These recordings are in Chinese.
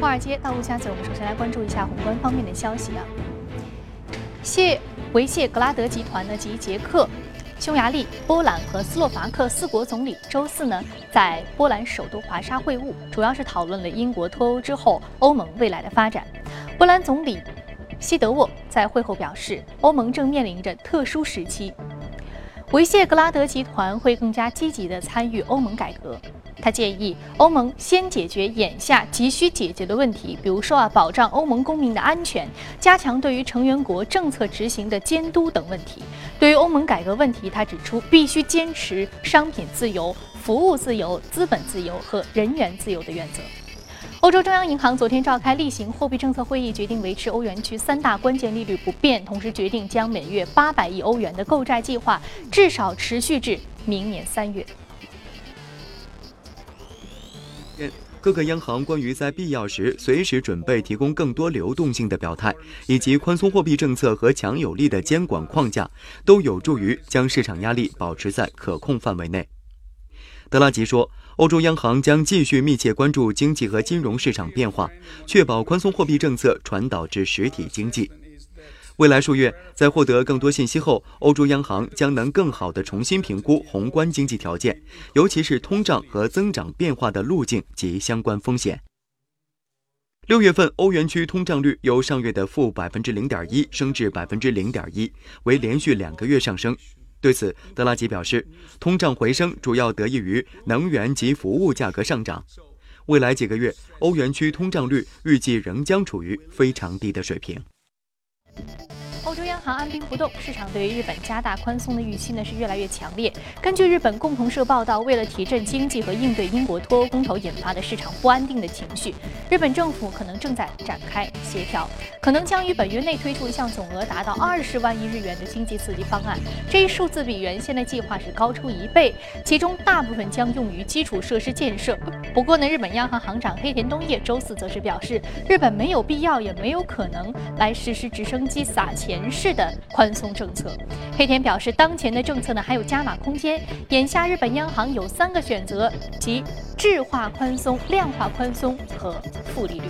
华尔街到陆家嘴，我们首先来关注一下宏观方面的消息啊。谢维谢格拉德集团呢及捷克、匈牙利、波兰和斯洛伐克四国总理周四呢在波兰首都华沙会晤，主要是讨论了英国脱欧之后欧盟未来的发展。波兰总理西德沃在会后表示，欧盟正面临着特殊时期。维谢格拉德集团会更加积极地参与欧盟改革。他建议欧盟先解决眼下急需解决的问题，比如说啊，保障欧盟公民的安全，加强对于成员国政策执行的监督等问题。对于欧盟改革问题，他指出必须坚持商品自由、服务自由、资本自由和人员自由的原则。欧洲中央银行昨天召开例行货币政策会议，决定维持欧元区三大关键利率不变，同时决定将每月八百亿欧元的购债计划至少持续至明年三月。各个央行关于在必要时随时准备提供更多流动性的表态，以及宽松货币政策和强有力的监管框架，都有助于将市场压力保持在可控范围内。德拉吉说。欧洲央行将继续密切关注经济和金融市场变化，确保宽松货币政策传导至实体经济。未来数月，在获得更多信息后，欧洲央行将能更好地重新评估宏观经济条件，尤其是通胀和增长变化的路径及相关风险。六月份欧元区通胀率由上月的负百分之零点一升至百分之零点一，为连续两个月上升。对此，德拉吉表示，通胀回升主要得益于能源及服务价格上涨。未来几个月，欧元区通胀率预计仍将处于非常低的水平。Thank you. 欧洲央行按兵不动，市场对于日本加大宽松的预期呢是越来越强烈。根据日本共同社报道，为了提振经济和应对英国脱欧公投引发的市场不安定的情绪，日本政府可能正在展开协调，可能将于本月内推出一项总额达到二十万亿日元的经济刺激方案。这一数字比原先的计划是高出一倍，其中大部分将用于基础设施建设。不过呢，日本央行行长黑田东彦周四则是表示，日本没有必要也没有可能来实施直升机撒钱。人式的宽松政策，黑田表示，当前的政策呢还有加码空间。眼下日本央行有三个选择，即质化宽松、量化宽松和负利率。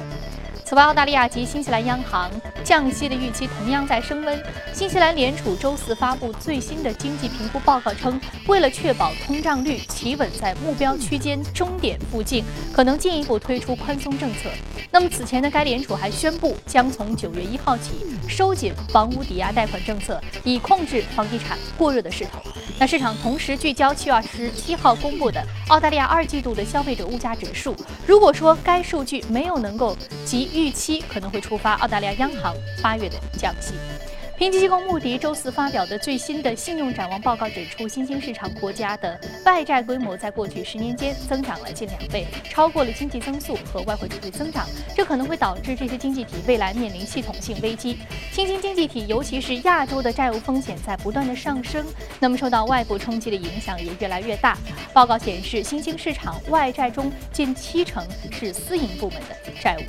此外，澳大利亚及新西兰央行降息的预期同样在升温。新西兰联储周四发布最新的经济评估报告称，为了确保通胀率企稳在目标区间终点附近，可能进一步推出宽松政策。那么此前呢，该联储还宣布将从九月一号起收紧房屋抵押贷款政策，以控制房地产过热的势头。那市场同时聚焦七月二十七号公布的澳大利亚二季度的消费者物价指数。如果说该数据没有能够及预期，可能会触发澳大利亚央行八月的降息。评级机构穆迪周四发表的最新的信用展望报告指出，新兴市场国家的外债规模在过去十年间增长了近两倍，超过了经济增速和外汇储备增长。这可能会导致这些经济体未来面临系统性危机。新兴经济体，尤其是亚洲的债务风险在不断的上升，那么受到外部冲击的影响也越来越大。报告显示，新兴市场外债中近七成是私营部门的债务。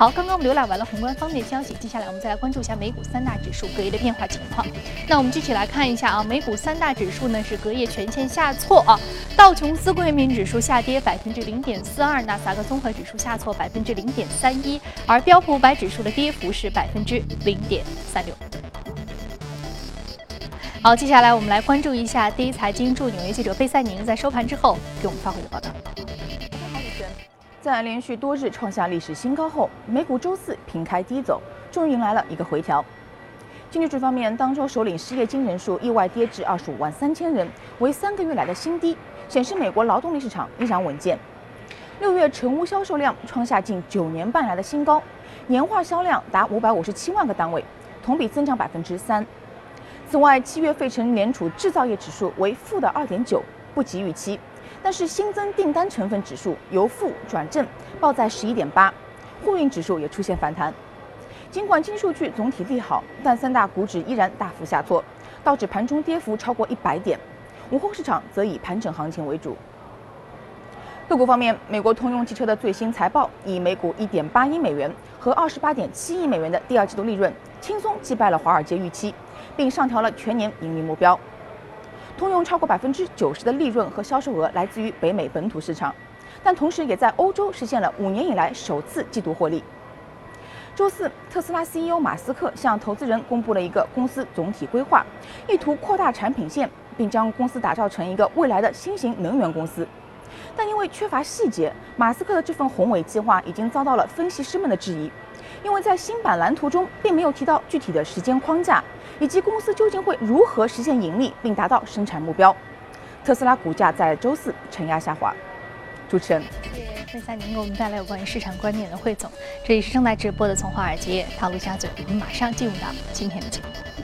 好，刚刚我们浏览完了宏观方面消息，接下来我们再来关注一下美股三大指数隔夜的变化情况。那我们具体来看一下啊，美股三大指数呢是隔夜全线下挫啊，道琼斯工业平指数下跌百分之零点四二，纳斯达克综合指数下挫百分之零点三一，而标普五百指数的跌幅是百分之零点三六。好，接下来我们来关注一下第一财经驻纽约记者贝赛宁在收盘之后给我们发回的报道。在连续多日创下历史新高后，美股周四平开低走，终于迎来了一个回调。经济数据方面，当周首领失业金人数意外跌至二十五万三千人，为三个月来的新低，显示美国劳动力市场依然稳健。六月成屋销售量创下近九年半来的新高，年化销量达五百五十七万个单位，同比增长百分之三。此外，七月费城联储制造业指数为负的二点九，不及预期。但是新增订单成分指数由负转正，报在十一点八，货运指数也出现反弹。尽管金数据总体利好，但三大股指依然大幅下挫，道指盘中跌幅超过一百点。午后市场则以盘整行情为主。个股方面，美国通用汽车的最新财报以每股一点八亿美元和二十八点七亿美元的第二季度利润，轻松击败了华尔街预期，并上调了全年盈利目标。通用超过百分之九十的利润和销售额来自于北美本土市场，但同时也在欧洲实现了五年以来首次季度获利。周四，特斯拉 CEO 马斯克向投资人公布了一个公司总体规划，意图扩大产品线，并将公司打造成一个未来的新型能源公司。但因为缺乏细节，马斯克的这份宏伟计划已经遭到了分析师们的质疑，因为在新版蓝图中并没有提到具体的时间框架，以及公司究竟会如何实现盈利并达到生产目标。特斯拉股价在周四承压下滑。主持人。谢谢分享您给我们带来有关于市场观点的汇总，这里是正在直播的从华尔街到陆家嘴，我们马上进入到今天的节目。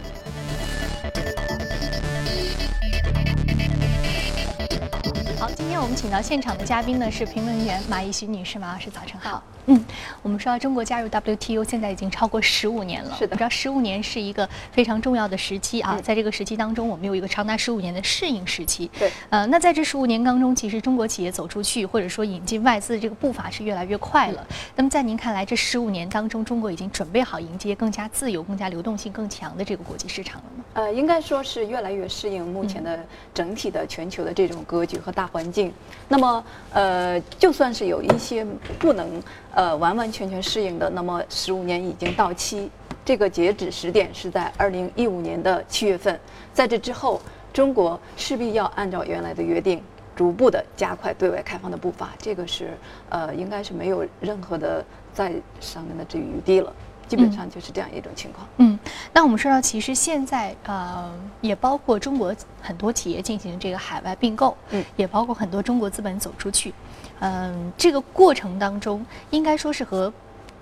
今天我们请到现场的嘉宾呢是评论员马一徐女士，马老师早晨好。嗯，我们说中国加入 WTO 现在已经超过十五年了。是的，我知道十五年是一个非常重要的时期啊，在这个时期当中，我们有一个长达十五年的适应时期。对，呃，那在这十五年当中，其实中国企业走出去或者说引进外资的这个步伐是越来越快了。那么在您看来，这十五年当中，中国已经准备好迎接更加自由、更加流动性更强的这个国际市场了吗？呃，应该说是越来越适应目前的整体的全球的这种格局和大环境。那么，呃，就算是有一些不能。呃，完完全全适应的，那么十五年已经到期，这个截止时点是在二零一五年的七月份。在这之后，中国势必要按照原来的约定，逐步的加快对外开放的步伐。这个是呃，应该是没有任何的在上面的这余地了。基本上就是这样一种情况。嗯，那我们说到，其实现在呃，也包括中国很多企业进行这个海外并购，嗯，也包括很多中国资本走出去。嗯，这个过程当中，应该说是和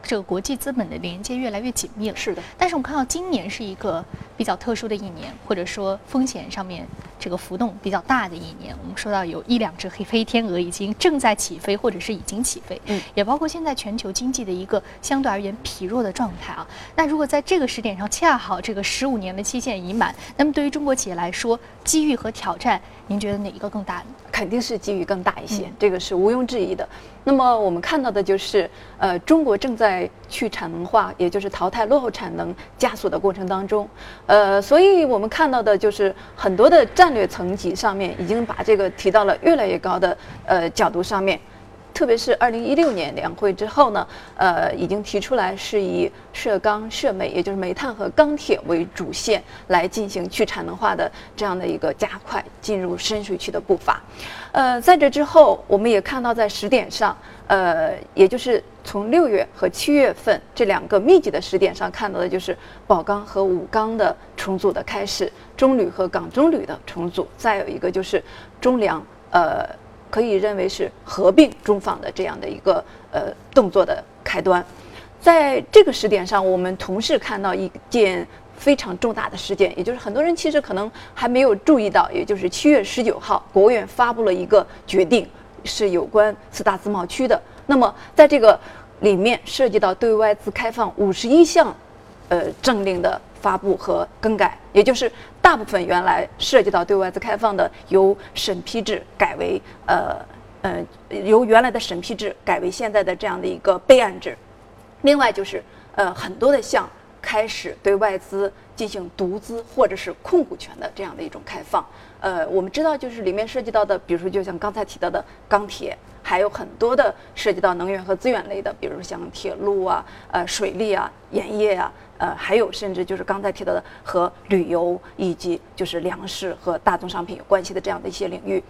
这个国际资本的连接越来越紧密了。是的。但是我们看到今年是一个比较特殊的一年，或者说风险上面这个浮动比较大的一年。我们说到有一两只黑黑天鹅已经正在起飞，或者是已经起飞。嗯。也包括现在全球经济的一个相对而言疲弱的状态啊。那如果在这个时点上恰好这个十五年的期限已满，那么对于中国企业来说，机遇和挑战，您觉得哪一个更大呢？肯定是机遇更大一些，这个是毋庸置疑的。那么我们看到的就是，呃，中国正在去产能化，也就是淘汰落后产能加速的过程当中。呃，所以我们看到的就是很多的战略层级上面已经把这个提到了越来越高的呃角度上面。特别是二零一六年两会之后呢，呃，已经提出来是以涉钢涉煤，也就是煤炭和钢铁为主线来进行去产能化的这样的一个加快进入深水区的步伐。呃，在这之后，我们也看到在时点上，呃，也就是从六月和七月份这两个密集的时点上看到的就是宝钢和武钢的重组的开始，中铝和港中铝的重组，再有一个就是中粮，呃。可以认为是合并中纺的这样的一个呃动作的开端，在这个时点上，我们同时看到一件非常重大的事件，也就是很多人其实可能还没有注意到，也就是七月十九号，国务院发布了一个决定，是有关四大自贸区的。那么在这个里面涉及到对外资开放五十一项，呃政令的。发布和更改，也就是大部分原来涉及到对外资开放的，由审批制改为呃呃由原来的审批制改为现在的这样的一个备案制。另外就是呃很多的项开始对外资进行独资或者是控股权的这样的一种开放。呃，我们知道就是里面涉及到的，比如说就像刚才提到的钢铁，还有很多的涉及到能源和资源类的，比如像铁路啊、呃水利啊、盐业啊。呃，还有甚至就是刚才提到的和旅游以及就是粮食和大宗商品有关系的这样的一些领域，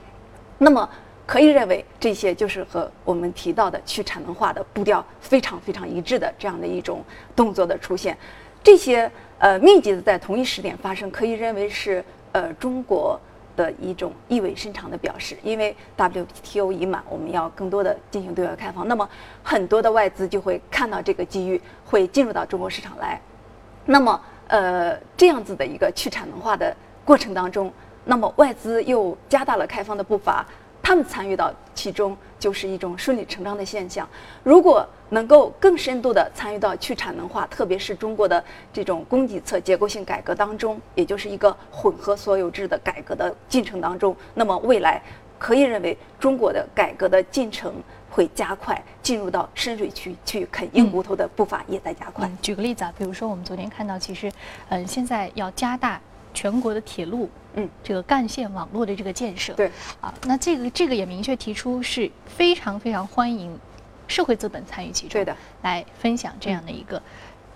那么可以认为这些就是和我们提到的去产能化的步调非常非常一致的这样的一种动作的出现，这些呃密集的在同一时点发生，可以认为是呃中国的一种意味深长的表示，因为 WTO 已满，我们要更多的进行对外开放，那么很多的外资就会看到这个机遇，会进入到中国市场来。那么，呃，这样子的一个去产能化的过程当中，那么外资又加大了开放的步伐，他们参与到其中就是一种顺理成章的现象。如果能够更深度的参与到去产能化，特别是中国的这种供给侧结构性改革当中，也就是一个混合所有制的改革的进程当中，那么未来可以认为中国的改革的进程。会加快进入到深水区去啃硬骨头的步伐也在加快。举个例子啊，比如说我们昨天看到，其实，嗯，现在要加大全国的铁路嗯，这个干线网络的这个建设。对，啊，那这个这个也明确提出是非常非常欢迎社会资本参与其中，对的，来分享这样的一个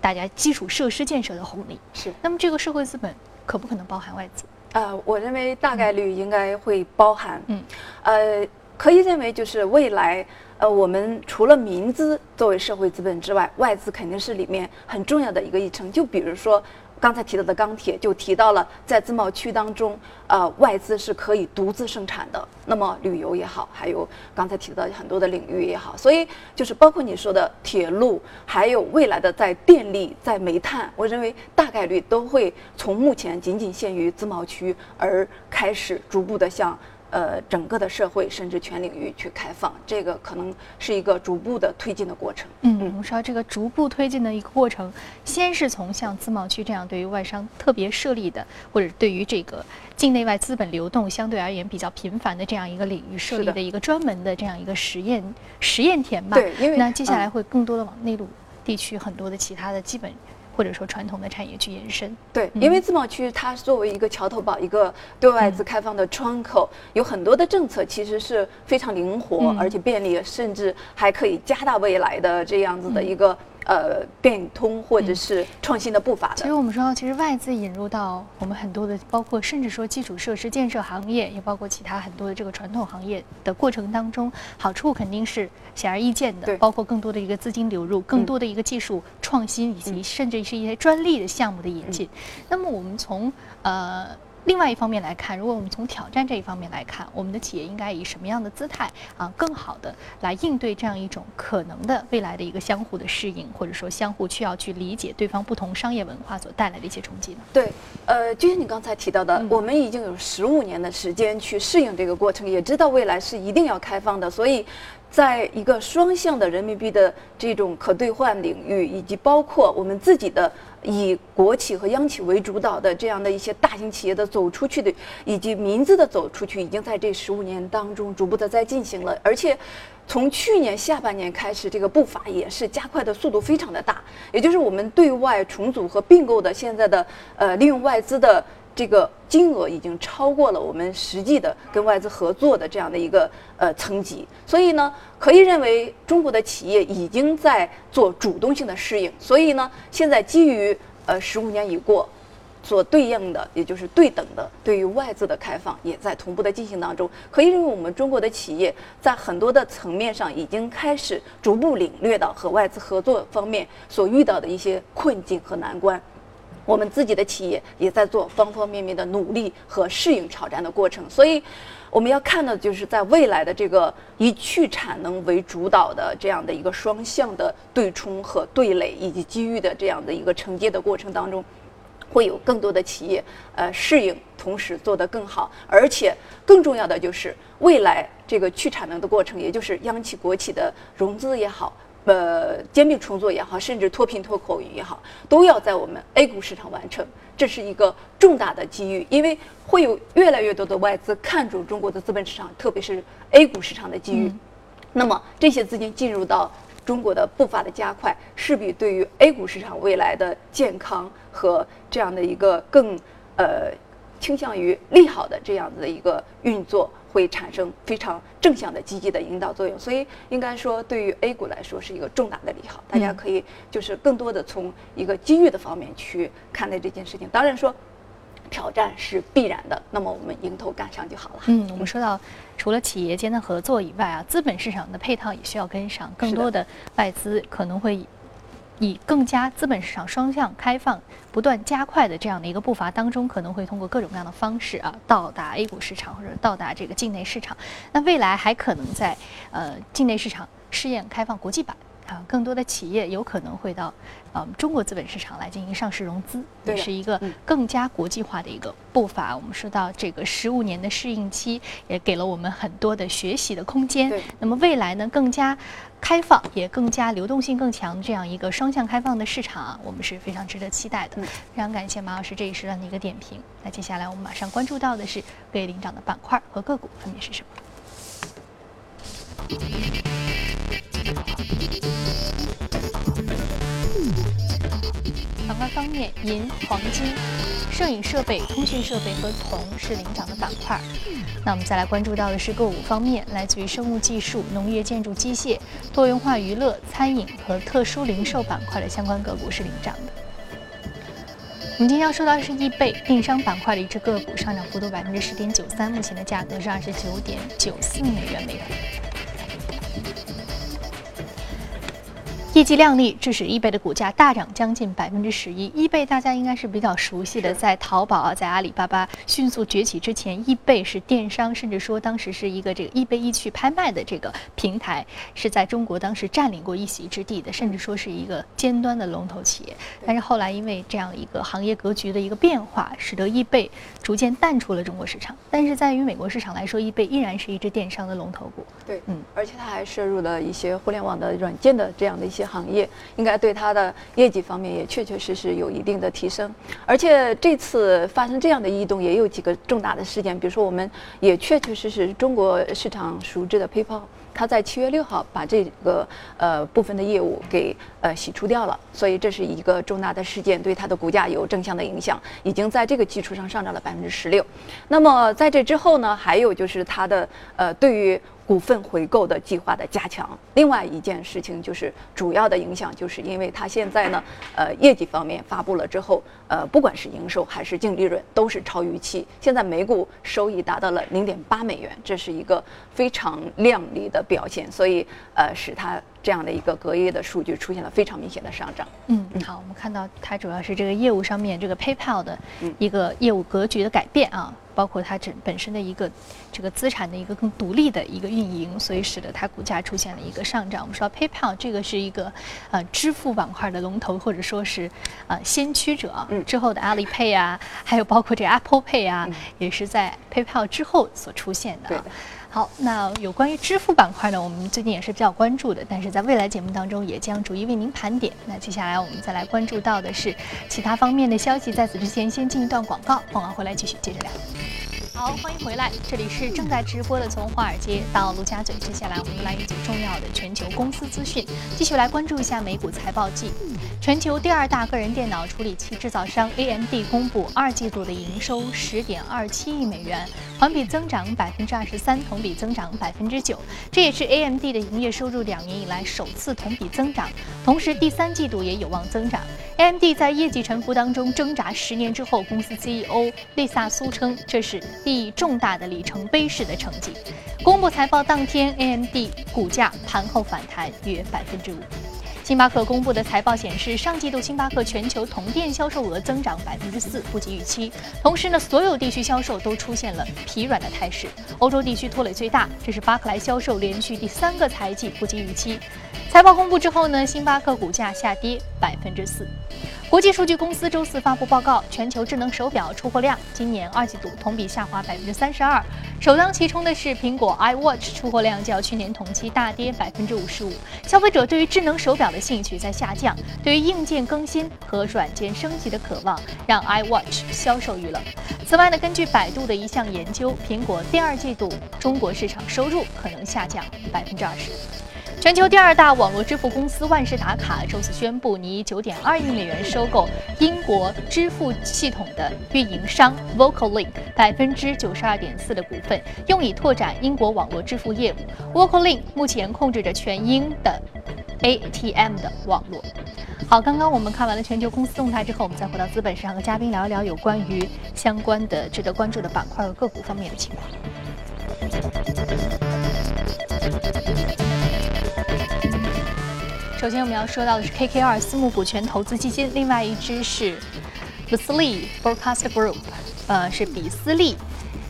大家基础设施建设的红利。是。那么这个社会资本可不可能包含外资？呃，我认为大概率应该会包含。嗯，呃，可以认为就是未来，呃，我们除了民资作为社会资本之外，外资肯定是里面很重要的一个议程。就比如说。刚才提到的钢铁就提到了，在自贸区当中，呃，外资是可以独自生产的。那么旅游也好，还有刚才提到很多的领域也好，所以就是包括你说的铁路，还有未来的在电力、在煤炭，我认为大概率都会从目前仅仅限于自贸区而开始逐步的向。呃，整个的社会甚至全领域去开放，这个可能是一个逐步的推进的过程。嗯，我们说这个逐步推进的一个过程，先是从像自贸区这样对于外商特别设立的，或者对于这个境内外资本流动相对而言比较频繁的这样一个领域设立的一个专门的这样一个实验实验田吧。对，因为那接下来会更多的往内陆地区很多的其他的基本。或者说传统的产业去延伸，对，因为自贸区它作为一个桥头堡，一个对外资开放的窗口，有很多的政策其实是非常灵活而且便利，甚至还可以加大未来的这样子的一个。呃，变通或者是创新的步伐的。其实我们说，其实外资引入到我们很多的，包括甚至说基础设施建设行业，也包括其他很多的这个传统行业的过程当中，好处肯定是显而易见的。对，包括更多的一个资金流入，更多的一个技术创新，以及甚至是一些专利的项目的引进。那么我们从呃。另外一方面来看，如果我们从挑战这一方面来看，我们的企业应该以什么样的姿态啊，更好的来应对这样一种可能的未来的一个相互的适应，或者说相互需要去理解对方不同商业文化所带来的一些冲击呢？对，呃，就像你刚才提到的，我们已经有十五年的时间去适应这个过程，也知道未来是一定要开放的，所以。在一个双向的人民币的这种可兑换领域，以及包括我们自己的以国企和央企为主导的这样的一些大型企业的走出去的，以及民资的走出去，已经在这十五年当中逐步的在进行了。而且，从去年下半年开始，这个步伐也是加快的速度非常的大。也就是我们对外重组和并购的现在的呃利用外资的。这个金额已经超过了我们实际的跟外资合作的这样的一个呃层级，所以呢，可以认为中国的企业已经在做主动性的适应。所以呢，现在基于呃十五年已过，所对应的也就是对等的对于外资的开放，也在同步的进行当中。可以认为我们中国的企业在很多的层面上已经开始逐步领略到和外资合作方面所遇到的一些困境和难关。我们自己的企业也在做方方面面的努力和适应挑战的过程，所以我们要看的就是在未来的这个以去产能为主导的这样的一个双向的对冲和对垒以及机遇的这样的一个承接的过程当中，会有更多的企业呃适应，同时做得更好，而且更重要的就是未来这个去产能的过程，也就是央企国企的融资也好。呃，兼并重组也好，甚至脱贫脱口也好，都要在我们 A 股市场完成，这是一个重大的机遇，因为会有越来越多的外资看中中国的资本市场，特别是 A 股市场的机遇。那么这些资金进入到中国的步伐的加快，势必对于 A 股市场未来的健康和这样的一个更呃倾向于利好的这样子的一个运作。会产生非常正向的、积极的引导作用，所以应该说，对于 A 股来说是一个重大的利好。大家可以就是更多的从一个机遇的方面去看待这件事情。当然说，挑战是必然的，那么我们迎头赶上就好了。嗯，我们说到除了企业间的合作以外啊，资本市场的配套也需要跟上，更多的外资可能会。以更加资本市场双向开放、不断加快的这样的一个步伐当中，可能会通过各种各样的方式啊，到达 A 股市场或者到达这个境内市场。那未来还可能在呃境内市场试验开放国际版。啊，更多的企业有可能会到，呃，中国资本市场来进行上市融资，也是一个更加国际化的一个步伐。我们说到这个十五年的适应期，也给了我们很多的学习的空间。那么未来呢，更加开放，也更加流动性更强，这样一个双向开放的市场啊，我们是非常值得期待的。非常感谢马老师这一时段的一个点评。那接下来我们马上关注到的是各位领涨的板块和个股分别是什么？板块方面，银、黄金、摄影设备、通讯设备和铜是领涨的板块。那我们再来关注到的是个股方面，来自于生物技术、农业建筑机械、多元化娱乐、餐饮和特殊零售板块的相关个股是领涨的。我们今天要说到的是易贝电商板块的一只个股，上涨幅度百分之十点九三，目前的价格是二十九点九四美元每股。业绩靓丽，致使易贝的股价大涨将近百分之十一。易贝大家应该是比较熟悉的，在淘宝啊，在阿里巴巴迅速崛起之前，易贝是电商，甚至说当时是一个这个易贝易趣拍卖的这个平台，是在中国当时占领过一席之地的，甚至说是一个尖端的龙头企业。但是后来因为这样一个行业格局的一个变化，使得易贝逐渐淡出了中国市场。但是在于美国市场来说，易贝依然是一只电商的龙头股。对，嗯，而且它还涉入了一些互联网的软件的这样的一些。行业应该对它的业绩方面也确确实实有一定的提升，而且这次发生这样的异动也有几个重大的事件，比如说我们也确确实实中国市场熟知的 PayPal，它在七月六号把这个呃部分的业务给呃洗出掉了，所以这是一个重大的事件，对它的股价有正向的影响，已经在这个基础上上涨了百分之十六。那么在这之后呢，还有就是它的呃对于股份回购的计划的加强。另外一件事情就是主要的影响，就是因为它现在呢，呃，业绩方面发布了之后，呃，不管是营收还是净利润都是超预期。现在每股收益达到了零点八美元，这是一个非常亮丽的表现，所以呃，使它这样的一个隔夜的数据出现了非常明显的上涨。嗯，好，我们看到它主要是这个业务上面这个 PayPal 的一个业务格局的改变啊。包括它整本身的一个这个资产的一个更独立的一个运营，所以使得它股价出现了一个上涨。我们说 PayPal 这个是一个呃支付板块的龙头，或者说是呃先驱者。嗯，之后的 Alipay 啊，还有包括这个 Apple Pay 啊，也是在 PayPal 之后所出现的。对的。好，那有关于支付板块呢，我们最近也是比较关注的，但是在未来节目当中也将逐一为您盘点。那接下来我们再来关注到的是其他方面的消息，在此之前先进一段广告，广告回来继续接着聊。好，欢迎回来，这里是正在直播的从华尔街到陆家嘴。接下来我们来一组重要的全球公司资讯，继续来关注一下美股财报季。全球第二大个人电脑处理器制造商 AMD 公布二季度的营收十点二七亿美元，环比增长百分之二十三，同比增长百分之九，这也是 AMD 的营业收入两年以来首次同比增长，同时第三季度也有望增长。AMD 在业绩沉浮当中挣扎十年之后，公司 CEO 丽萨苏称这是意义重大的里程碑式的成绩。公布财报当天，AMD 股价盘后反弹约百分之五。星巴克公布的财报显示，上季度星巴克全球同店销售额增长百分之四，不及预期。同时呢，所有地区销售都出现了疲软的态势，欧洲地区拖累最大，这是巴克莱销售连续第三个财季不及预期。财报公布之后呢，星巴克股价下跌百分之四。国际数据公司周四发布报告，全球智能手表出货量今年二季度同比下滑百分之三十二，首当其冲的是苹果 iWatch 出货量较去年同期大跌百分之五十五。消费者对于智能手表的兴趣在下降，对于硬件更新和软件升级的渴望让 iWatch 销售遇冷。此外呢，根据百度的一项研究，苹果第二季度中国市场收入可能下降百分之二十。全球第二大网络支付公司万事达卡周四宣布，拟以九点二亿美元收购英国支付系统的运营商 VocalLink 百分之九十二点四的股份，用以拓展英国网络支付业务。VocalLink 目前控制着全英的 ATM 的网络。好，刚刚我们看完了全球公司动态之后，我们再回到资本市场和嘉宾聊一聊有关于相关的值得关注的板块和个股方面的情况。首先我们要说到的是 KKR 私募股权投资基金，另外一支是 Beasley Broadcast Group，呃，是比斯利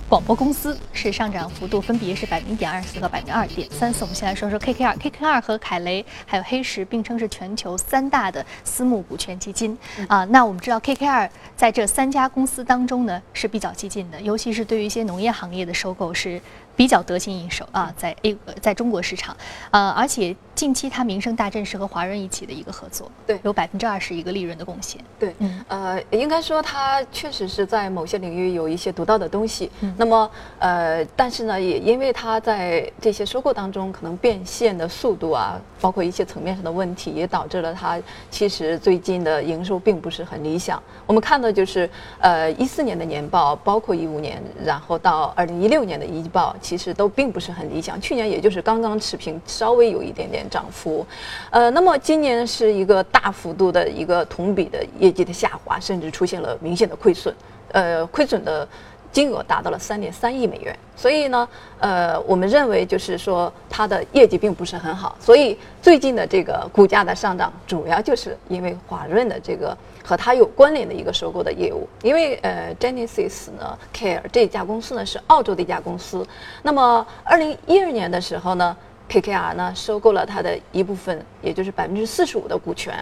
广播公司，是上涨幅度分别是百分之一点二四和百分之二点三四。我们先来说说 KKR，KKR 和凯雷还有黑石并称是全球三大的私募股权基金啊。那我们知道 KKR 在这三家公司当中呢是比较激进的，尤其是对于一些农业行业的收购是比较得心应手啊，在 A 在中国市场，呃，而且。近期它名声大振是和华润一起的一个合作，对，有百分之二十一个利润的贡献。对，嗯，呃，应该说它确实是在某些领域有一些独到的东西。嗯，那么，呃，但是呢，也因为它在这些收购当中可能变现的速度啊，包括一些层面上的问题，也导致了它其实最近的营收并不是很理想。我们看到就是，呃，一四年的年报，包括一五年，然后到二零一六年的一报，其实都并不是很理想。去年也就是刚刚持平，稍微有一点点。涨幅，呃，那么今年是一个大幅度的一个同比的业绩的下滑，甚至出现了明显的亏损，呃，亏损的金额达到了三点三亿美元。所以呢，呃，我们认为就是说它的业绩并不是很好。所以最近的这个股价的上涨，主要就是因为华润的这个和它有关联的一个收购的业务。因为呃，Genesis 呢，Care 这家公司呢是澳洲的一家公司。那么二零一二年的时候呢。KKR 呢收购了它的一部分，也就是百分之四十五的股权。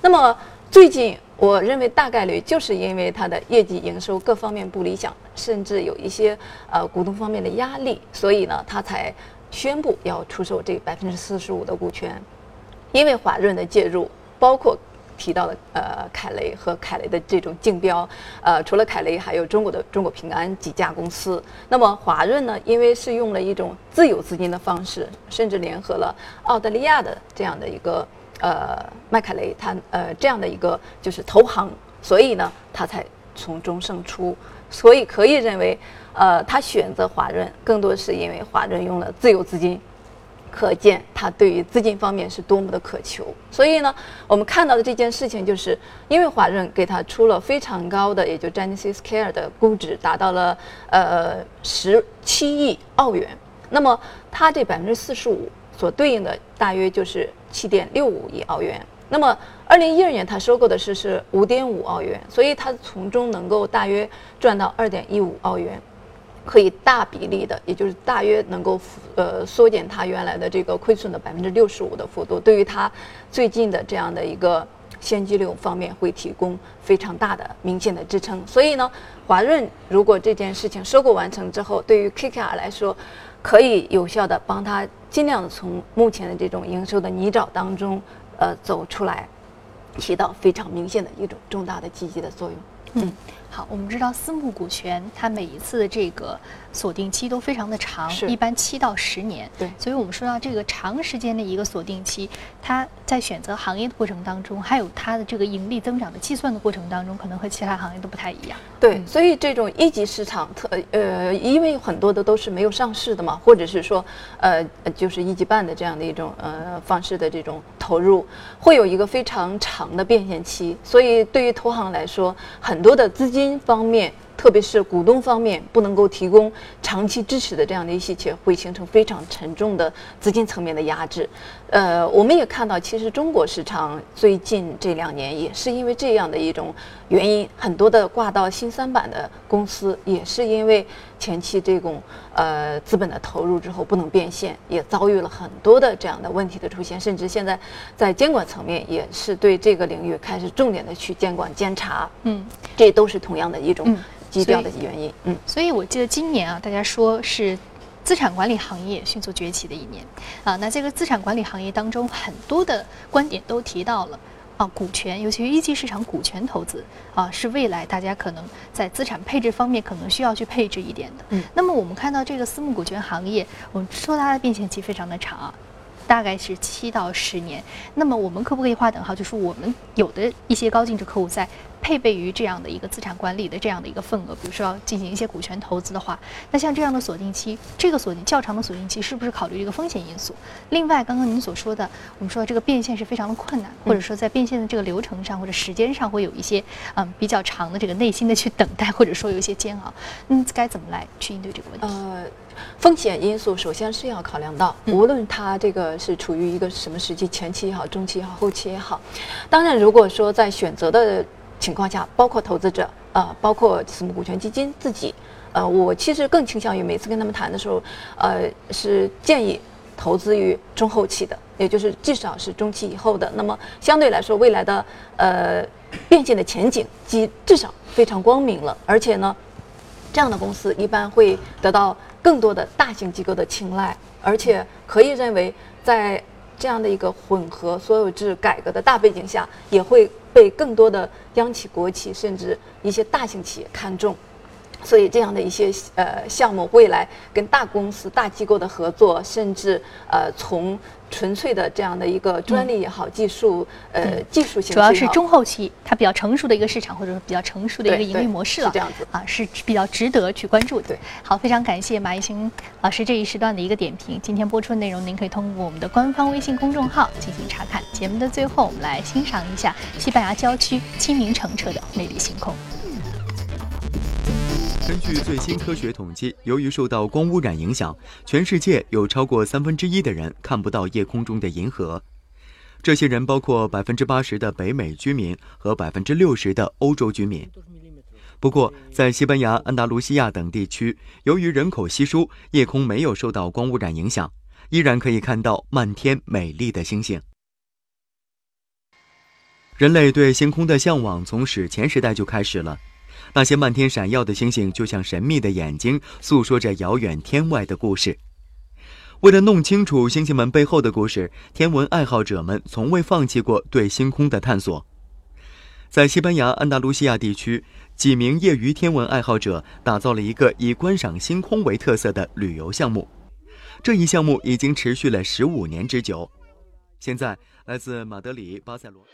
那么最近，我认为大概率就是因为它的业绩、营收各方面不理想，甚至有一些呃股东方面的压力，所以呢，他才宣布要出售这百分之四十五的股权。因为华润的介入，包括。提到了呃凯雷和凯雷的这种竞标，呃除了凯雷还有中国的中国平安几家公司。那么华润呢，因为是用了一种自有资金的方式，甚至联合了澳大利亚的这样的一个呃麦凯雷，他呃这样的一个就是投行，所以呢他才从中胜出。所以可以认为，呃他选择华润更多是因为华润用了自有资金。可见他对于资金方面是多么的渴求，所以呢，我们看到的这件事情，就是因为华润给他出了非常高的，也就 Genesis Care 的估值达到了呃十七亿澳元，那么它这百分之四十五所对应的大约就是七点六五亿澳元，那么二零一二年他收购的是是五点五澳元，所以他从中能够大约赚到二点一五澳元。可以大比例的，也就是大约能够呃缩减它原来的这个亏损的百分之六十五的幅度，对于它最近的这样的一个现金流方面会提供非常大的明显的支撑。所以呢，华润如果这件事情收购完成之后，对于 KKR 来说，可以有效的帮他尽量的从目前的这种营收的泥沼当中呃走出来，起到非常明显的一种重大的积极的作用。嗯。好，我们知道私募股权它每一次的这个锁定期都非常的长，一般七到十年。对，所以我们说到这个长时间的一个锁定期，它在选择行业的过程当中，还有它的这个盈利增长的计算的过程当中，可能和其他行业都不太一样。对，所以这种一级市场特呃，因为很多的都是没有上市的嘛，或者是说呃，就是一级半的这样的一种呃方式的这种投入，会有一个非常长的变现期。所以对于投行来说，很多的资金。方面，特别是股东方面不能够提供长期支持的这样的一些企业，会形成非常沉重的资金层面的压制。呃，我们也看到，其实中国市场最近这两年也是因为这样的一种原因，很多的挂到新三板的公司也是因为前期这种呃资本的投入之后不能变现，也遭遇了很多的这样的问题的出现，甚至现在在监管层面也是对这个领域开始重点的去监管监察。嗯，这都是同样的一种基调的原因。嗯，所以我记得今年啊，大家说是。资产管理行业迅速崛起的一年啊，那这个资产管理行业当中，很多的观点都提到了啊，股权，尤其是一级市场股权投资啊，是未来大家可能在资产配置方面可能需要去配置一点的。嗯，那么我们看到这个私募股权行业，我们说它的变现期非常的长啊。大概是七到十年，那么我们可不可以划等号？就是我们有的一些高净值客户在配备于这样的一个资产管理的这样的一个份额，比如说要进行一些股权投资的话，那像这样的锁定期，这个锁定较长的锁定期，是不是考虑一个风险因素？另外，刚刚您所说的，我们说这个变现是非常的困难，或者说在变现的这个流程上或者时间上会有一些嗯比较长的这个内心的去等待，或者说有一些煎熬，嗯，该怎么来去应对这个问题？呃。风险因素首先是要考量到，无论它这个是处于一个什么时期，前期也好，中期也好，后期也好。当然，如果说在选择的情况下，包括投资者，呃，包括私募股权基金自己，呃，我其实更倾向于每次跟他们谈的时候，呃，是建议投资于中后期的，也就是至少是中期以后的。那么相对来说，未来的呃变现的前景，即至少非常光明了，而且呢，这样的公司一般会得到。更多的大型机构的青睐，而且可以认为，在这样的一个混合所有制改革的大背景下，也会被更多的央企、国企甚至一些大型企业看中。所以这样的一些呃项目，未来跟大公司、大机构的合作，甚至呃从纯粹的这样的一个专利也好，技术呃技术性主要是中后期它比较成熟的一个市场，或者说比较成熟的一个盈利模式了，这样子啊是比较值得去关注的。对，好，非常感谢马一星老师这一时段的一个点评。今天播出的内容，您可以通过我们的官方微信公众号进行查看。节目的最后，我们来欣赏一下西班牙郊区清明澄澈的美丽星空。根据最新科学统计，由于受到光污染影响，全世界有超过三分之一的人看不到夜空中的银河。这些人包括百分之八十的北美居民和百分之六十的欧洲居民。不过，在西班牙、安达卢西亚等地区，由于人口稀疏，夜空没有受到光污染影响，依然可以看到漫天美丽的星星。人类对星空的向往从史前时代就开始了。那些漫天闪耀的星星，就像神秘的眼睛，诉说着遥远天外的故事。为了弄清楚星星们背后的故事，天文爱好者们从未放弃过对星空的探索。在西班牙安达卢西亚地区，几名业余天文爱好者打造了一个以观赏星空为特色的旅游项目。这一项目已经持续了十五年之久。现在，来自马德里、巴塞罗。